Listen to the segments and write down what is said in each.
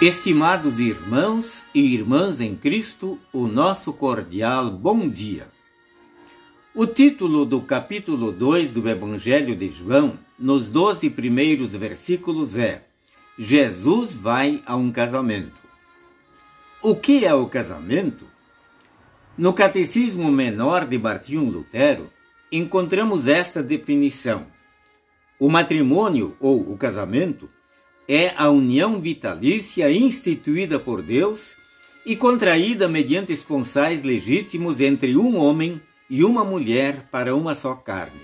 Estimados irmãos e irmãs em Cristo, o nosso cordial bom dia. O título do capítulo 2 do Evangelho de João, nos doze primeiros versículos, é Jesus vai a um casamento. O que é o casamento? No Catecismo Menor de Martinho Lutero, encontramos esta definição: O matrimônio ou o casamento é a união vitalícia instituída por Deus e contraída mediante esponsais legítimos entre um homem e uma mulher para uma só carne.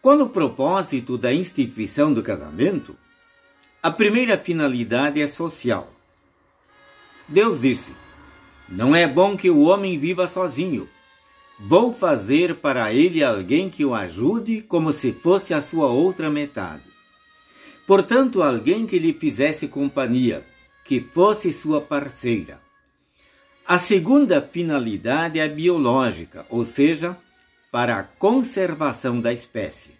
Quando o propósito da instituição do casamento, a primeira finalidade é social. Deus disse: Não é bom que o homem viva sozinho. Vou fazer para ele alguém que o ajude como se fosse a sua outra metade. Portanto, alguém que lhe fizesse companhia, que fosse sua parceira. A segunda finalidade é biológica, ou seja, para a conservação da espécie.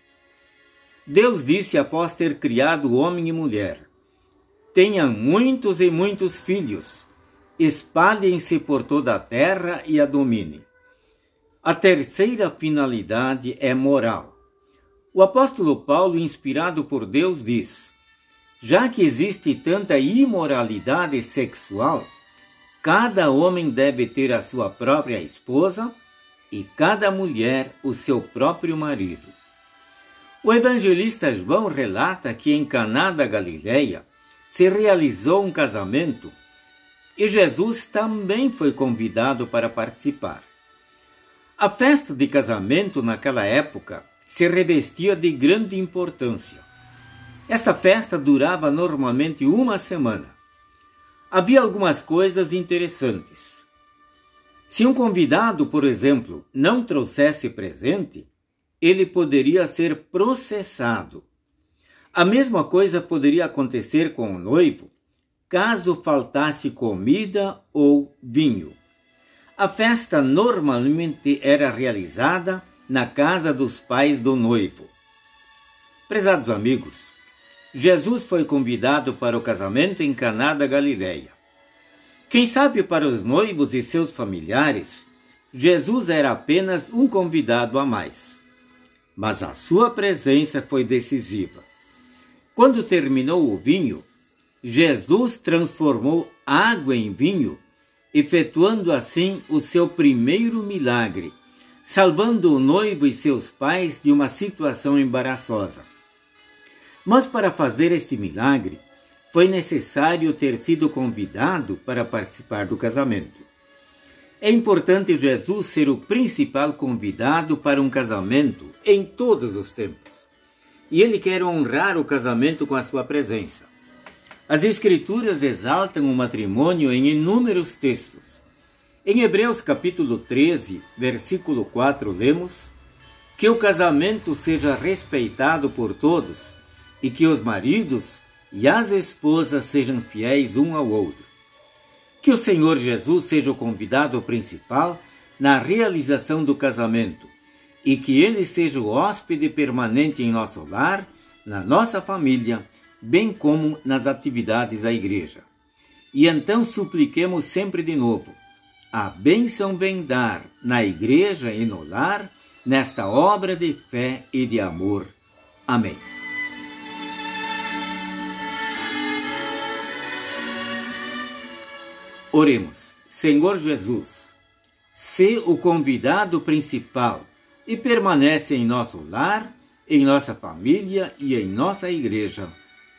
Deus disse após ter criado homem e mulher: Tenham muitos e muitos filhos, espalhem-se por toda a terra e a dominem. A terceira finalidade é moral. O apóstolo Paulo, inspirado por Deus, diz: Já que existe tanta imoralidade sexual, cada homem deve ter a sua própria esposa e cada mulher o seu próprio marido. O evangelista João relata que em Caná da Galileia se realizou um casamento e Jesus também foi convidado para participar. A festa de casamento naquela época se revestia de grande importância. Esta festa durava normalmente uma semana. Havia algumas coisas interessantes. Se um convidado, por exemplo, não trouxesse presente, ele poderia ser processado. A mesma coisa poderia acontecer com o noivo, caso faltasse comida ou vinho. A festa normalmente era realizada na casa dos pais do noivo. Prezados amigos, Jesus foi convidado para o casamento em Caná da Galileia. Quem sabe para os noivos e seus familiares, Jesus era apenas um convidado a mais. Mas a sua presença foi decisiva. Quando terminou o vinho, Jesus transformou água em vinho, efetuando assim o seu primeiro milagre salvando o noivo e seus pais de uma situação embaraçosa. Mas para fazer este milagre, foi necessário ter sido convidado para participar do casamento. É importante Jesus ser o principal convidado para um casamento em todos os tempos. E ele quer honrar o casamento com a sua presença. As Escrituras exaltam o matrimônio em inúmeros textos. Em Hebreus capítulo 13, versículo 4, lemos: Que o casamento seja respeitado por todos e que os maridos e as esposas sejam fiéis um ao outro. Que o Senhor Jesus seja o convidado principal na realização do casamento e que ele seja o hóspede permanente em nosso lar, na nossa família, bem como nas atividades da igreja. E então supliquemos sempre de novo a bênção vem dar na igreja e no lar, nesta obra de fé e de amor. Amém. Oremos, Senhor Jesus, se o convidado principal e permanece em nosso lar, em nossa família e em nossa igreja.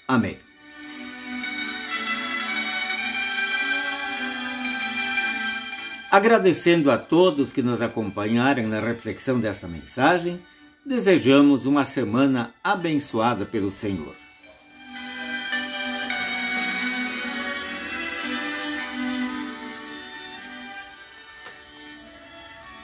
Amém. Agradecendo a todos que nos acompanharam na reflexão desta mensagem, desejamos uma semana abençoada pelo Senhor.